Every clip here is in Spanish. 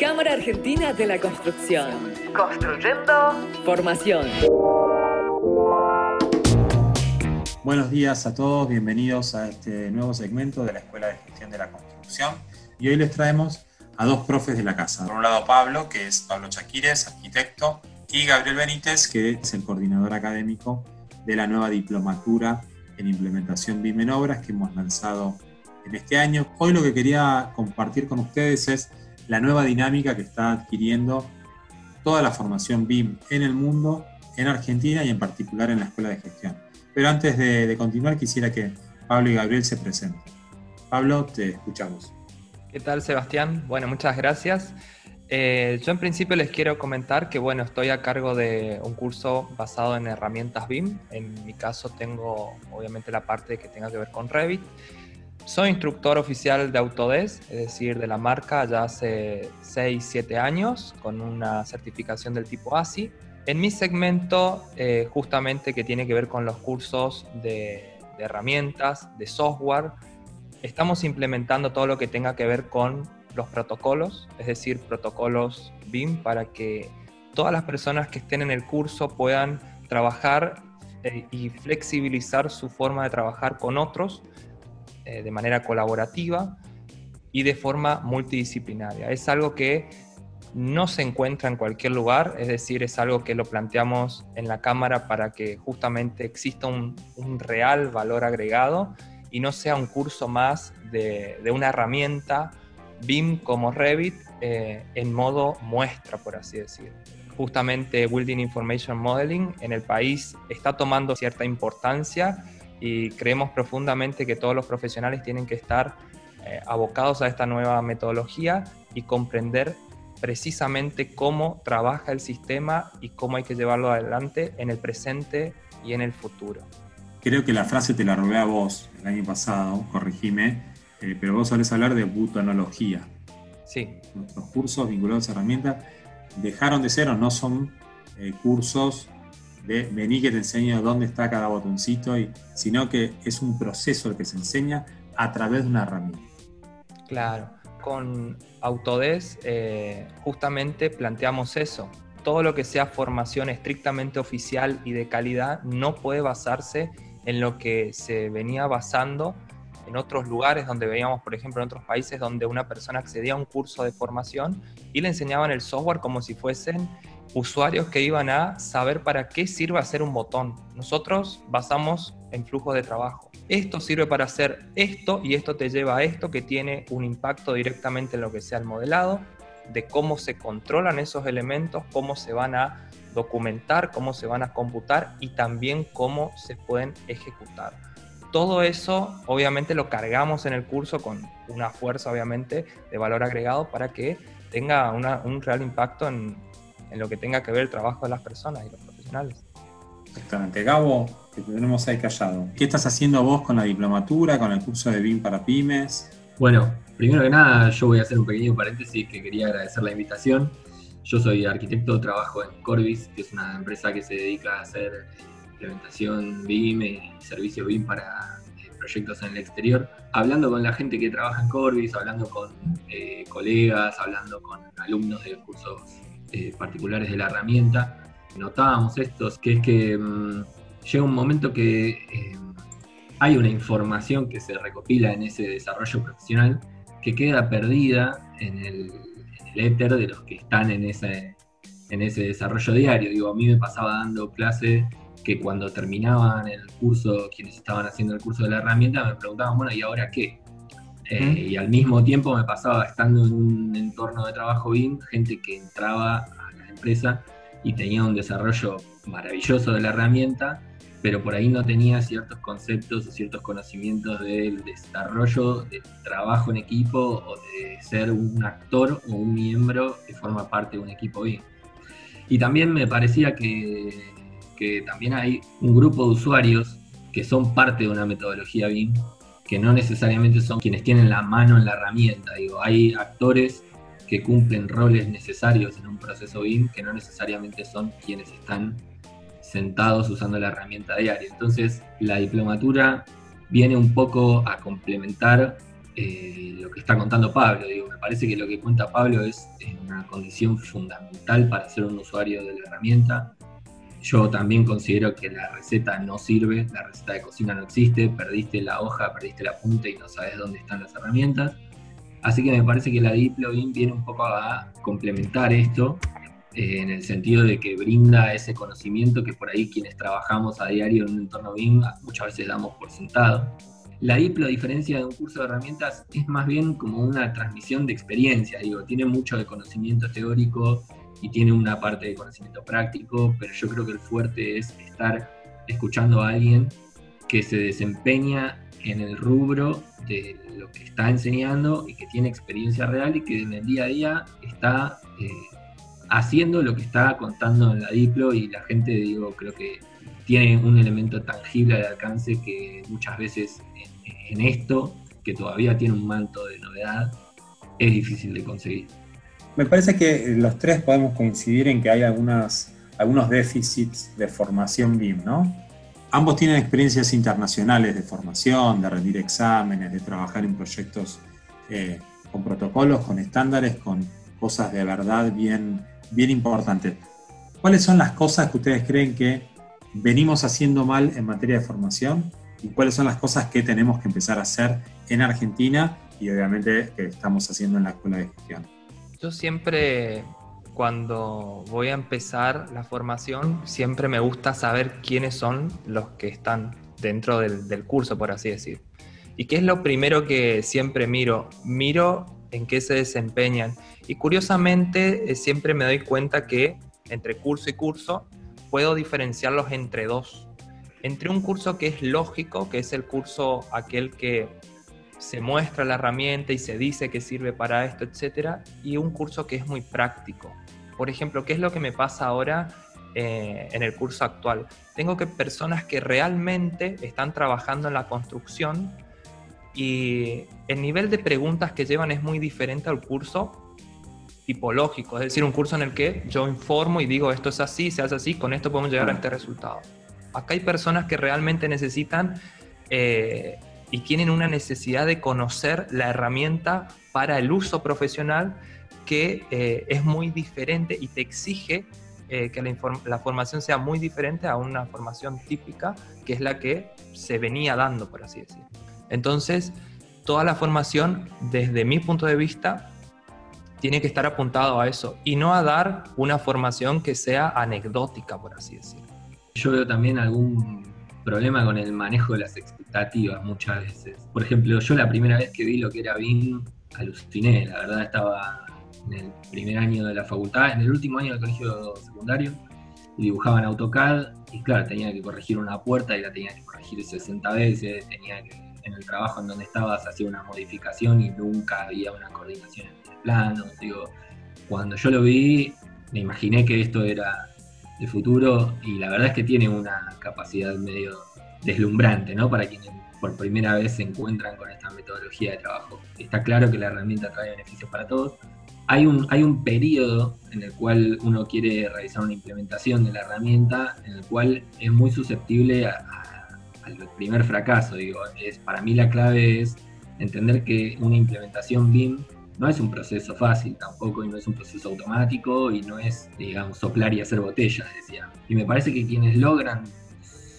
Cámara Argentina de la Construcción. Construyendo formación. Buenos días a todos, bienvenidos a este nuevo segmento de la Escuela de Gestión de la Construcción. Y hoy les traemos a dos profes de la casa. Por un lado Pablo, que es Pablo Chaquires, arquitecto, y Gabriel Benítez, que es el coordinador académico de la nueva diplomatura en implementación BIM en obras que hemos lanzado en este año. Hoy lo que quería compartir con ustedes es la nueva dinámica que está adquiriendo toda la formación BIM en el mundo, en Argentina y en particular en la Escuela de Gestión. Pero antes de, continuar quisiera que Pablo y Gabriel se presenten. Pablo, te escuchamos. ¿Qué tal, Sebastián? Bueno, muchas gracias. Eh, yo en principio les quiero comentar que bueno, estoy a cargo de un curso basado en herramientas BIM. En mi caso tengo obviamente la parte que tenga que ver con Revit. Soy instructor oficial de Autodesk, es decir, de la marca ya hace 6, 7 años, con una certificación del tipo ASI. En mi segmento, eh, justamente que tiene que ver con los cursos de, de herramientas, de software, estamos implementando todo lo que tenga que ver con los protocolos, es decir, protocolos BIM para que todas las personas que estén en el curso puedan trabajar eh, y flexibilizar su forma de trabajar con otros eh, de manera colaborativa y de forma multidisciplinaria. Es algo que no se encuentra en cualquier lugar, es decir, es algo que lo planteamos en la Cámara para que justamente exista un, real valor agregado y no sea un curso más de, de una herramienta BIM como Revit eh, en modo muestra, por así decir. Justamente Building Information Modeling en el país está tomando cierta importancia y creemos profundamente que todos los profesionales tienen que estar eh, abocados a esta nueva metodología y comprender precisamente cómo trabaja el sistema y cómo hay que llevarlo adelante en el presente y en el futuro. Creo que la frase te la robé a vos el año pasado, corregime, eh, pero vos solés hablar de butonología. Sí. Los cursos vinculados a herramientas dejaron de ser o no son eh, cursos de vení que te enseño dónde está cada botoncito, y, sino que es un proceso el que se enseña a través de una herramienta. Claro, con Autodesk eh, justamente planteamos eso. Todo lo que sea formación estrictamente oficial y de calidad no puede basarse en lo que se venía basando en otros lugares donde veíamos, por ejemplo, en otros países donde una persona accedía a un curso de formación y le enseñaban el software como si fuesen usuarios que iban a saber para qué sirve hacer un botón. Nosotros basamos en flujo de trabajo. Esto sirve para hacer esto y esto te lleva a esto que tiene un impacto directamente en lo que sea el modelado, de cómo se controlan esos elementos, cómo se van a documentar, cómo se van a computar y también cómo se pueden ejecutar todo eso obviamente lo cargamos en el curso con una fuerza obviamente de valor agregado para que tenga un real impacto en, lo que tenga que ver el trabajo de las personas y los profesionales. Exactamente. Gabo, que tenemos ahí callado. ¿Qué estás haciendo vos con la diplomatura, con el curso de BIM para pymes? Bueno, primero que nada yo voy a hacer un pequeño paréntesis que quería agradecer la invitación. Yo soy arquitecto, trabajo en Corbis, que es una empresa que se dedica a hacer implementación BIM y servicios BIM para eh, proyectos en el exterior, hablando con la gente que trabaja en Corbis, hablando con eh, colegas, hablando con alumnos de cursos eh, particulares de la herramienta, notábamos esto, que es que mm, llega un momento que hay una información que se recopila en ese desarrollo profesional que queda perdida en el, éter de los que están en ese, en ese desarrollo diario. Digo, a mí me pasaba dando clase que cuando terminaban el curso, quienes estaban haciendo el curso de la herramienta, me preguntaban, bueno, ¿y ahora qué? Eh, y al mismo tiempo me pasaba estando en un entorno de trabajo BIM, gente que entraba a la empresa y tenía un desarrollo maravilloso de la herramienta, pero por ahí no tenía ciertos conceptos o ciertos conocimientos del desarrollo, del trabajo en equipo o de ser un actor o un miembro que forma parte de un equipo BIM. Y también me parecía que que también hay un grupo de usuarios que son parte de una metodología BIM, que no necesariamente son quienes tienen la mano en la herramienta. Digo, hay actores que cumplen roles necesarios en un proceso BIM que no necesariamente son quienes están sentados usando la herramienta diaria. Entonces, la diplomatura viene un poco a complementar eh, lo que está contando Pablo. Digo, me parece que lo que cuenta Pablo es, una condición fundamental para ser un usuario de la herramienta. Yo también considero que la receta no sirve, la receta de cocina no existe, perdiste la hoja, perdiste la punta y no sabes dónde están las herramientas. Así que me parece que la Diplogin viene un poco a complementar esto eh, en el sentido de que brinda ese conocimiento que por ahí quienes trabajamos a diario en un entorno BIM muchas veces damos por sentado. La DIPLO, a diferencia de un curso de herramientas, es más bien como una transmisión de experiencia, digo, tiene mucho de conocimiento teórico y tiene una parte de conocimiento práctico, pero yo creo que el fuerte es estar escuchando a alguien que se desempeña en el rubro de lo que está enseñando y que tiene experiencia real y que en el día a día está eh, haciendo lo que está contando en la Diplo y la gente, digo, creo que tiene un elemento tangible de alcance que muchas veces en, esto, que todavía tiene un manto de novedad, es difícil de conseguir. Me parece que los tres podemos coincidir en que hay algunos déficits de formación BIM, ¿no? Ambos tienen experiencias internacionales de formación, de rendir exámenes, de trabajar en proyectos eh, con protocolos, con estándares, con cosas de verdad bien, bien importantes. ¿Cuáles son las cosas que ustedes creen que venimos haciendo mal en materia de formación y cuáles son las cosas que tenemos que empezar a hacer en Argentina y obviamente que estamos haciendo en la escuela de gestión. Yo siempre, cuando voy a empezar la formación, siempre me gusta saber quiénes son los que están dentro del, del curso, por así decir. ¿Y qué es lo primero que siempre miro? Miro en qué se desempeñan. Y curiosamente, eh, siempre me doy cuenta que entre curso y curso puedo diferenciarlos entre dos. Entre un curso que es lógico, que es el curso aquel que se muestra la herramienta y se dice que sirve para esto, etcétera, y un curso que es muy práctico. Por ejemplo, ¿qué es lo que me pasa ahora eh, en el curso actual? Tengo que personas que realmente están trabajando en la construcción y el nivel de preguntas que llevan es muy diferente al curso tipológico, es decir, un curso en el que yo informo y digo esto es así, se hace así, con esto podemos llegar a este resultado. Acá hay personas que realmente necesitan eh, y tienen una necesidad de conocer la herramienta para el uso profesional que eh, es muy diferente y te exige eh, que la, la, formación sea muy diferente a una formación típica, que es la que se venía dando, por así decirlo. Entonces, toda la formación, desde mi punto de vista, tiene que estar apuntado a eso y no a dar una formación que sea anecdótica, por así decirlo. Yo veo también algún problema con el manejo de las expectativas muchas veces. Por ejemplo, yo la primera vez que vi lo que era BIM, aluciné, la verdad estaba en el primer año de la facultad, en el último año del colegio secundario, y dibujaba en AutoCAD, y claro, tenía que corregir una puerta y la tenía que corregir 60 veces, tenía que, en el trabajo en donde estabas hacía una modificación y nunca había una coordinación planos, digo, cuando yo lo vi, me imaginé que esto era el futuro y la verdad es que tiene una capacidad medio deslumbrante, ¿no? Para quienes por primera vez se encuentran con esta metodología de trabajo. Está claro que la herramienta trae beneficios para todos. Hay un, hay un periodo en el cual uno quiere realizar una implementación de la herramienta, en el cual es muy susceptible al primer fracaso. Digo, es, para mí la clave es entender que una implementación BIM no es un proceso fácil tampoco y no es un proceso automático y no es, digamos, soplar y hacer botellas, decía. Y me parece que quienes logran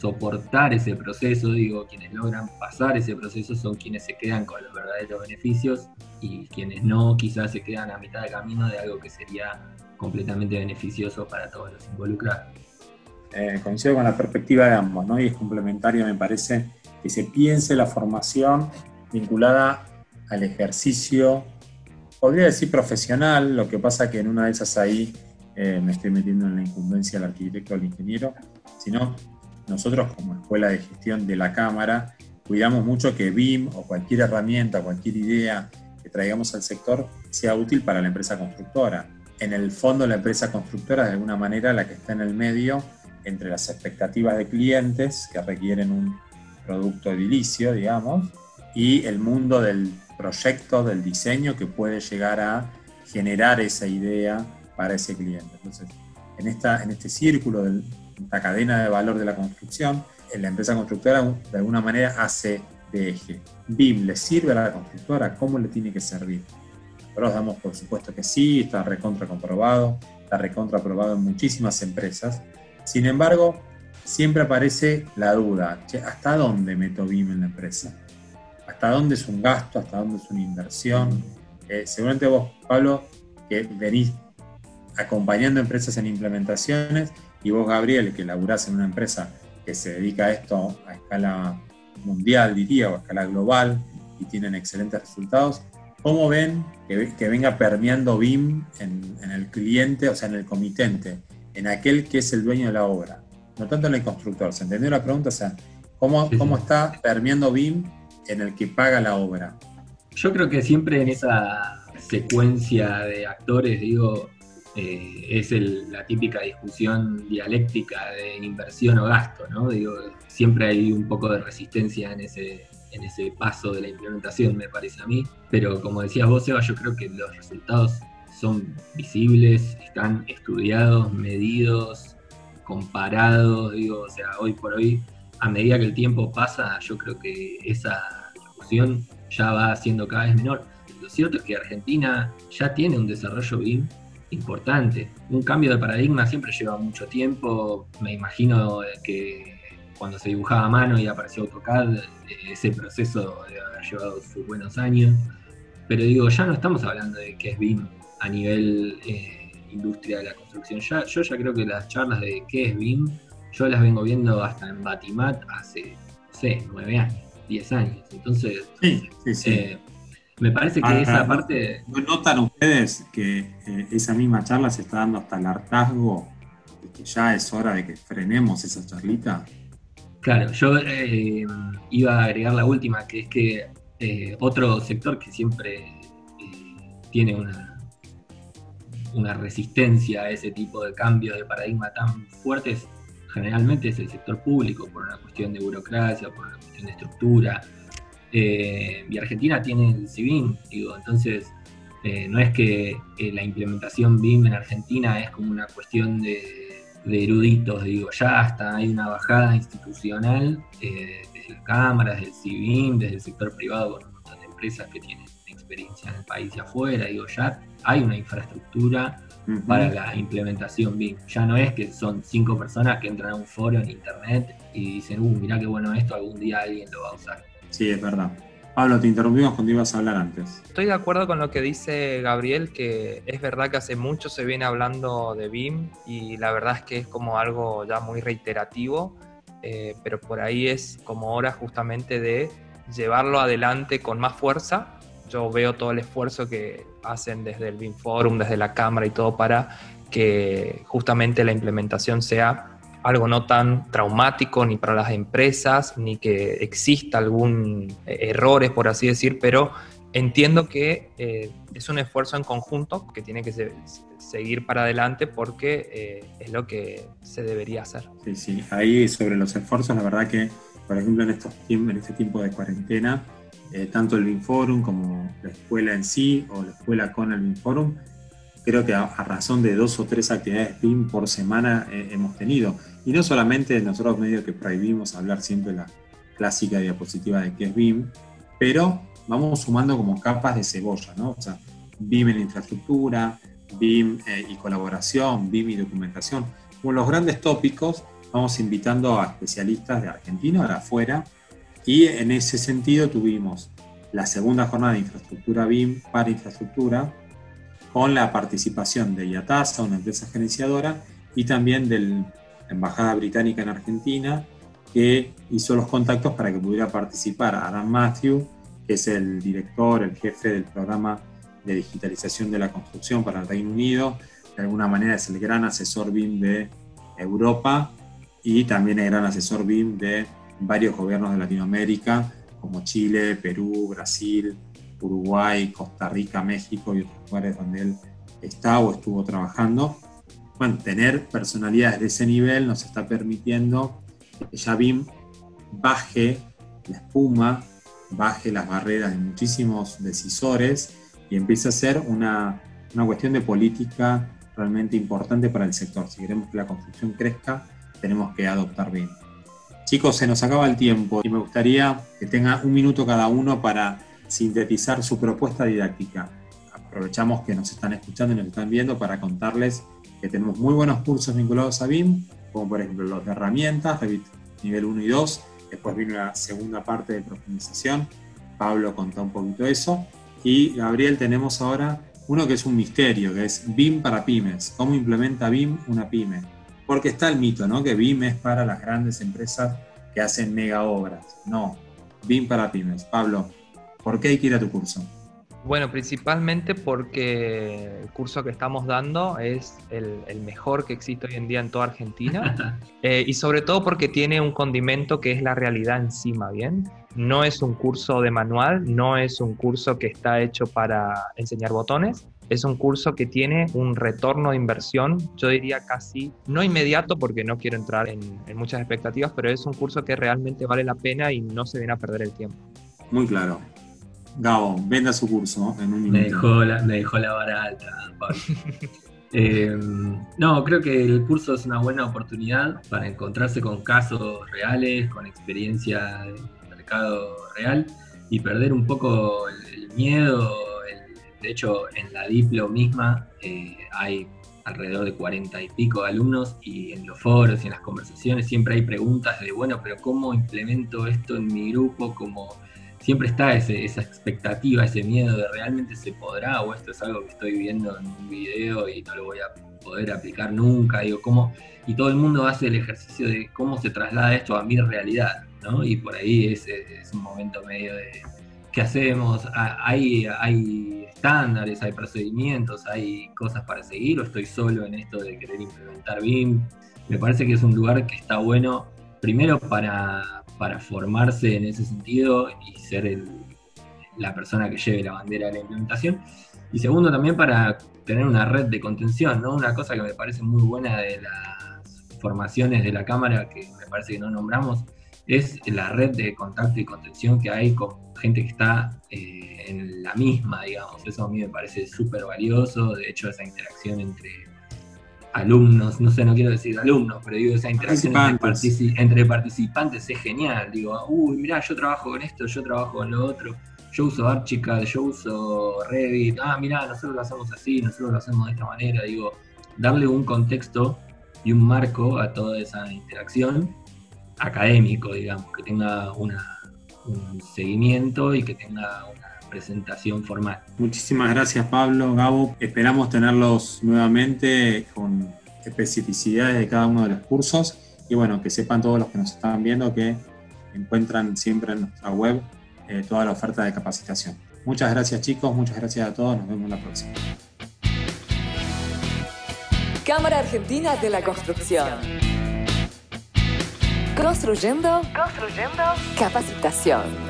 soportar ese proceso, digo, quienes logran pasar ese proceso son quienes se quedan con los verdaderos beneficios y quienes no quizás se quedan a mitad de camino de algo que sería completamente beneficioso para todos los involucrados. Eh, coincido con la perspectiva de ambos, ¿no? Y es complementario, me parece, que se piense la formación vinculada al ejercicio podría decir profesional, lo que pasa que en una de esas ahí eh, me estoy metiendo en la incumbencia del arquitecto o del ingeniero, sino nosotros como escuela de gestión de la Cámara cuidamos mucho que BIM o cualquier herramienta, cualquier idea que traigamos al sector sea útil para la empresa constructora. En el fondo la empresa constructora de alguna manera la que está en el medio entre las expectativas de clientes que requieren un producto edilicio, digamos, y el mundo del proyecto, del diseño que puede llegar a generar esa idea para ese cliente. Entonces, en, esta, en este círculo de la cadena de valor de la construcción, la empresa constructora de alguna manera hace de eje. BIM le sirve a la constructora, ¿cómo le tiene que servir? Nosotros damos por supuesto que sí, está recontra comprobado, está recontra aprobado en muchísimas empresas. Sin embargo, siempre aparece la duda, ¿hasta dónde meto BIM en la empresa? ¿Hasta dónde es un gasto? ¿Hasta dónde es una inversión? Eh, seguramente vos, Pablo, que venís acompañando empresas en implementaciones, y vos, Gabriel, que laburás en una empresa que se dedica a esto a escala mundial, diría, o a escala global, y tienen excelentes resultados, ¿cómo ven que, venga permeando BIM en, el cliente, o sea, en el comitente, en aquel que es el dueño de la obra? No tanto en el constructor, ¿se entendió la pregunta? O sea, ¿cómo, cómo está permeando BIM en el que paga la obra? Yo creo que siempre en esa secuencia de actores, digo, eh, es la típica discusión dialéctica de inversión o gasto, ¿no? Digo, siempre hay un poco de resistencia en ese, en ese paso de la implementación, me parece a mí. Pero como decías vos, Eva, yo creo que los resultados son visibles, están estudiados, medidos, comparados, digo, o sea, hoy por hoy, a medida que el tiempo pasa, yo creo que esa discusión ya va siendo cada vez menor. Lo cierto es que Argentina ya tiene un desarrollo BIM importante. Un cambio de paradigma siempre lleva mucho tiempo. Me imagino que cuando se dibujaba a mano y apareció AutoCAD, ese proceso debe haber llevado sus buenos años. Pero digo, ya no estamos hablando de qué es BIM a nivel eh, industria de la construcción. Ya, yo ya creo que las charlas de qué es BIM, yo las vengo viendo hasta en Batimat hace, no sé, nueve años, diez años. Entonces, sí, sí, sí. Eh, me parece que esa parte... ¿No notan ustedes que eh, esa misma charla se está dando hasta el hartazgo de que ya es hora de que frenemos esa charlita? Claro, yo eh, iba a agregar la última, que es que eh, otro sector que siempre tiene una, una resistencia a ese tipo de cambios de paradigma tan fuertes, generalmente es el sector público, por una cuestión de burocracia, por una cuestión de estructura, eh, y Argentina tiene el CIBIM, digo, entonces eh, no es que eh, la implementación BIM en Argentina es como una cuestión de, eruditos, digo, ya hasta hay una bajada institucional desde cámaras, del CIBIM, desde el sector privado con un montón de empresas que tienen experiencia en el país y afuera, digo, ya hay una infraestructura para la implementación BIM. Ya no es que son cinco personas que entran a un foro en internet y dicen, uh, mirá qué bueno esto, algún día alguien lo va a usar. Sí, es verdad. Pablo, te interrumpimos cuando ibas a hablar antes. Estoy de acuerdo con lo que dice Gabriel, que es verdad que hace mucho se viene hablando de BIM y la verdad es que es como algo ya muy reiterativo, eh, pero por ahí es como hora justamente de llevarlo adelante con más fuerza. Yo veo todo el esfuerzo que hacen desde el BIM Forum, desde la Cámara y todo para que justamente la implementación sea algo no tan traumático ni para las empresas, ni que exista algún errores, por así decir, pero entiendo que eh, es un esfuerzo en conjunto que tiene que seguir para adelante porque eh, es lo que se debería hacer. Sí, sí, ahí sobre los esfuerzos, la verdad que, por ejemplo, en, estos, en este tiempo de cuarentena, tanto el BINForum como la escuela en sí o la escuela con el BINForum, creo que a, razón de dos o tres actividades BIM por semana hemos tenido. Y no solamente nosotros medio que prohibimos hablar siempre la clásica diapositiva de qué es BIM, pero vamos sumando como capas de cebolla, ¿no? O sea, BIM en infraestructura, BIM eh, y colaboración, BIM y documentación. Como los grandes tópicos, vamos invitando a especialistas de Argentina, de afuera, y en ese sentido tuvimos la segunda jornada de infraestructura BIM para infraestructura, con la participación de IATASA, una empresa gerenciadora, y también del Embajada Británica en Argentina, que hizo los contactos para que pudiera participar Adam Matthew, que es el director, el jefe del programa de digitalización de la construcción para el Reino Unido, de alguna manera es el gran asesor BIM de Europa y también el gran asesor BIM de varios gobiernos de Latinoamérica, como Chile, Perú, Brasil, Uruguay, Costa Rica, México y otros lugares donde él está o estuvo trabajando bueno, tener personalidades de ese nivel nos está permitiendo que ya BIM baje la espuma, baje las barreras de muchísimos decisores y empiece a ser una, una cuestión de política realmente importante para el sector. Si queremos que la construcción crezca, tenemos que adoptar BIM. Chicos, se nos acaba el tiempo y me gustaría que tenga un minuto cada uno para sintetizar su propuesta didáctica. Aprovechamos que nos están escuchando y nos están viendo para contarles que tenemos muy buenos cursos vinculados a BIM, como por ejemplo los de herramientas, Revit nivel 1 y 2. Después vino la segunda parte de profundización. Pablo contó un poquito eso. Y Gabriel, tenemos ahora uno que es un misterio, que es BIM para pymes. ¿Cómo implementa BIM una pyme? Porque está el mito, ¿no? Que BIM es para las grandes empresas que hacen mega obras. No, BIM para pymes. Pablo, ¿por qué hay que ir a tu curso? Bueno, principalmente porque el curso que estamos dando es el, mejor que existe hoy en día en toda Argentina eh, y sobre todo porque tiene un condimento que es la realidad encima, ¿bien? No es un curso de manual, no es un curso que está hecho para enseñar botones, es un curso que tiene un retorno de inversión, yo diría casi, no inmediato porque no quiero entrar en, muchas expectativas, pero es un curso que realmente vale la pena y no se viene a perder el tiempo. Muy claro. Gabo, venda su curso en un minuto. Me dejó la, me dejó la vara alta, Pablo. Eh, no, creo que el curso es una buena oportunidad para encontrarse con casos reales, con experiencia de mercado real y perder un poco el miedo de hecho, en la Diplo misma eh, hay alrededor de cuarenta y pico de alumnos y en los foros y en las conversaciones siempre hay preguntas de, bueno, pero ¿cómo implemento esto en mi grupo? Como siempre está esa expectativa, ese miedo de realmente se podrá o esto es algo que estoy viendo en un video y no lo voy a poder aplicar nunca. Y todo el mundo hace el ejercicio de cómo se traslada esto a mi realidad, ¿no? Y por ahí es un momento medio de ¿qué hacemos? Ah, ¿Hay, estándares, hay procedimientos, hay cosas para seguir o estoy solo en esto de querer implementar BIM? Me parece que es un lugar que está bueno, primero para, formarse en ese sentido y ser la persona que lleve la bandera de la implementación. Y segundo, también para tener una red de contención, ¿no? Una cosa que me parece muy buena de las formaciones de la Cámara, que me parece que no nombramos, es la red de contacto y contención que hay con gente que está eh, en la misma, digamos. Eso a mí me parece súper valioso. De hecho, esa interacción entre alumnos, no sé, no quiero decir alumnos, pero digo, esa interacción entre, participantes es genial. Digo, uy, mirá, yo trabajo con esto, yo trabajo con lo otro. Yo uso Archicad, yo uso Revit. Ah, mirá, nosotros lo hacemos así, nosotros lo hacemos de esta manera. Digo, darle un contexto y un marco a toda esa interacción académico, digamos, que tenga una, un seguimiento y que tenga una presentación formal. Muchísimas gracias Pablo, Gabo. Esperamos tenerlos nuevamente con especificidades de cada uno de los cursos y bueno, que sepan todos los que nos están viendo que encuentran siempre en nuestra web eh, toda la oferta de capacitación. Muchas gracias chicos, muchas gracias a todos, nos vemos la próxima. Cámara Argentina de la Construcción. Construyendo, construyendo capacitación.